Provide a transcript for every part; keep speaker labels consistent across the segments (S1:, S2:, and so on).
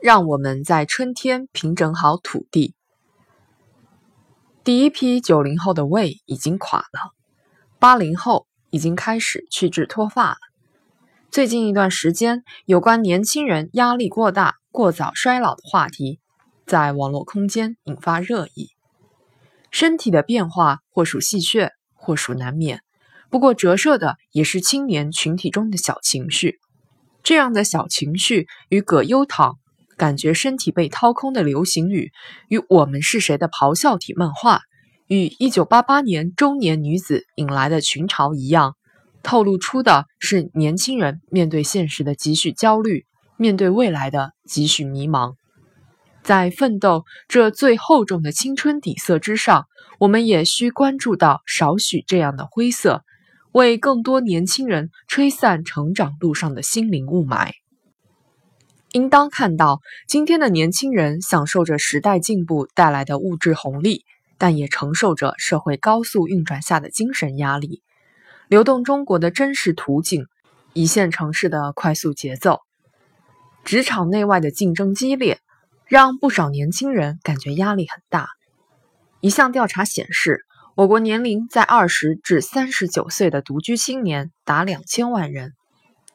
S1: 让我们在春天平整好土地。第一批九零后的胃已经垮了，八零后已经开始去治脱发了。最近一段时间，有关年轻人压力过大、过早衰老的话题，在网络空间引发热议。身体的变化或属戏谑，或属难免。不过折射的也是青年群体中的小情绪。这样的小情绪与葛优躺感觉身体被掏空的流行语，与我们是谁的咆哮体漫画，与一九八八年中年女子引来的群嘲一样。透露出的是年轻人面对现实的几许焦虑，面对未来的几许迷茫。在奋斗这最厚重的青春底色之上，我们也需关注到少许这样的灰色，为更多年轻人吹散成长路上的心灵雾霾。应当看到，今天的年轻人享受着时代进步带来的物质红利，但也承受着社会高速运转下的精神压力。流动中国的真实图景，一线城市的快速节奏，职场内外的竞争激烈，让不少年轻人感觉压力很大。一项调查显示，我国年龄在二十至三十九岁的独居青年达两千万人，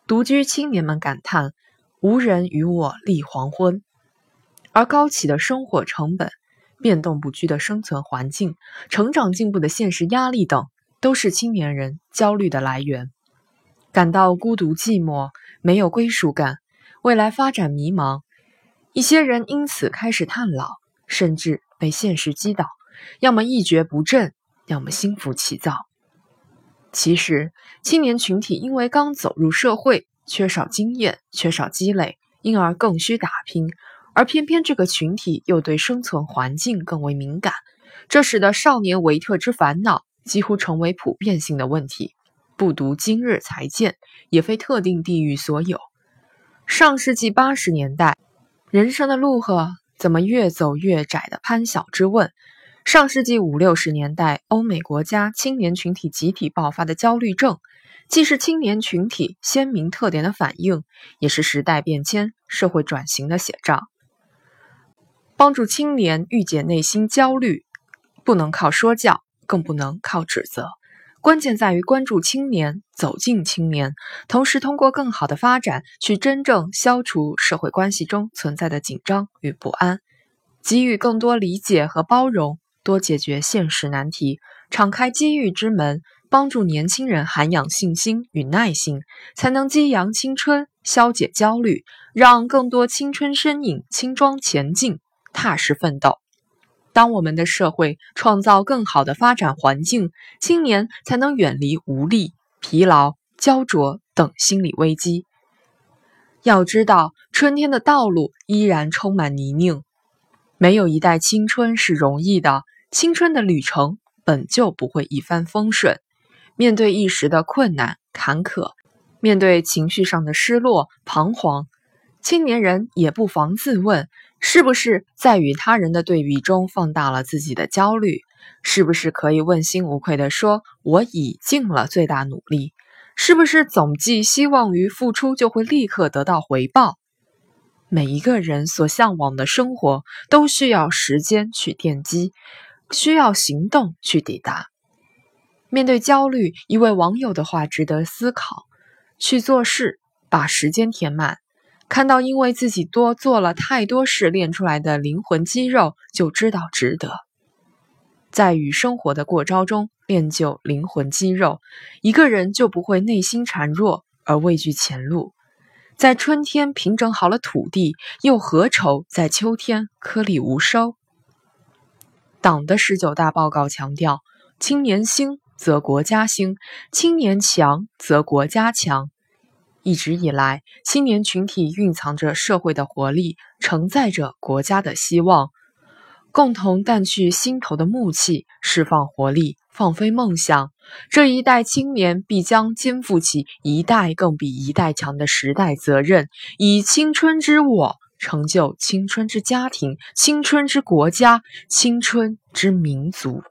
S1: 独居青年们感叹“无人与我立黄昏”，而高企的生活成本、变动不居的生存环境、成长进步的现实压力等。都是青年人焦虑的来源，感到孤独寂寞，没有归属感，未来发展迷茫。一些人因此开始叹老，甚至被现实击倒，要么一蹶不振，要么心浮气躁。其实，青年群体因为刚走入社会，缺少经验，缺少积累，因而更需打拼。而偏偏这个群体又对生存环境更为敏感，这使得少年维特之烦恼。几乎成为普遍性的问题。不读今日才见，也非特定地域所有。上世纪八十年代，人生的路呵怎么越走越窄的潘晓之问；上世纪五六十年代，欧美国家青年群体集体爆发的焦虑症，既是青年群体鲜明特点的反映，也是时代变迁、社会转型的写照。帮助青年预解内心焦虑，不能靠说教。更不能靠指责，关键在于关注青年，走进青年，同时通过更好的发展，去真正消除社会关系中存在的紧张与不安，给予更多理解和包容，多解决现实难题，敞开机遇之门，帮助年轻人涵养信心与耐心，才能激扬青春，消解焦虑，让更多青春身影轻装前进，踏实奋斗。当我们的社会创造更好的发展环境，青年才能远离无力、疲劳、焦灼等心理危机。要知道，春天的道路依然充满泥泞，没有一代青春是容易的。青春的旅程本就不会一帆风顺，面对一时的困难坎坷，面对情绪上的失落彷徨，青年人也不妨自问。是不是在与他人的对比中放大了自己的焦虑？是不是可以问心无愧地说我已尽了最大努力？是不是总寄希望于付出就会立刻得到回报？每一个人所向往的生活都需要时间去奠基，需要行动去抵达。面对焦虑，一位网友的话值得思考：去做事，把时间填满。看到因为自己多做了太多事练出来的灵魂肌肉，就知道值得。在与生活的过招中练就灵魂肌肉，一个人就不会内心孱弱而畏惧前路。在春天平整好了土地，又何愁在秋天颗粒无收？党的十九大报告强调：青年兴则国家兴，青年强则国家强。一直以来，青年群体蕴藏着社会的活力，承载着国家的希望，共同淡去心头的木气，释放活力，放飞梦想。这一代青年必将肩负起一代更比一代强的时代责任，以青春之我成就青春之家庭、青春之国家、青春之民族。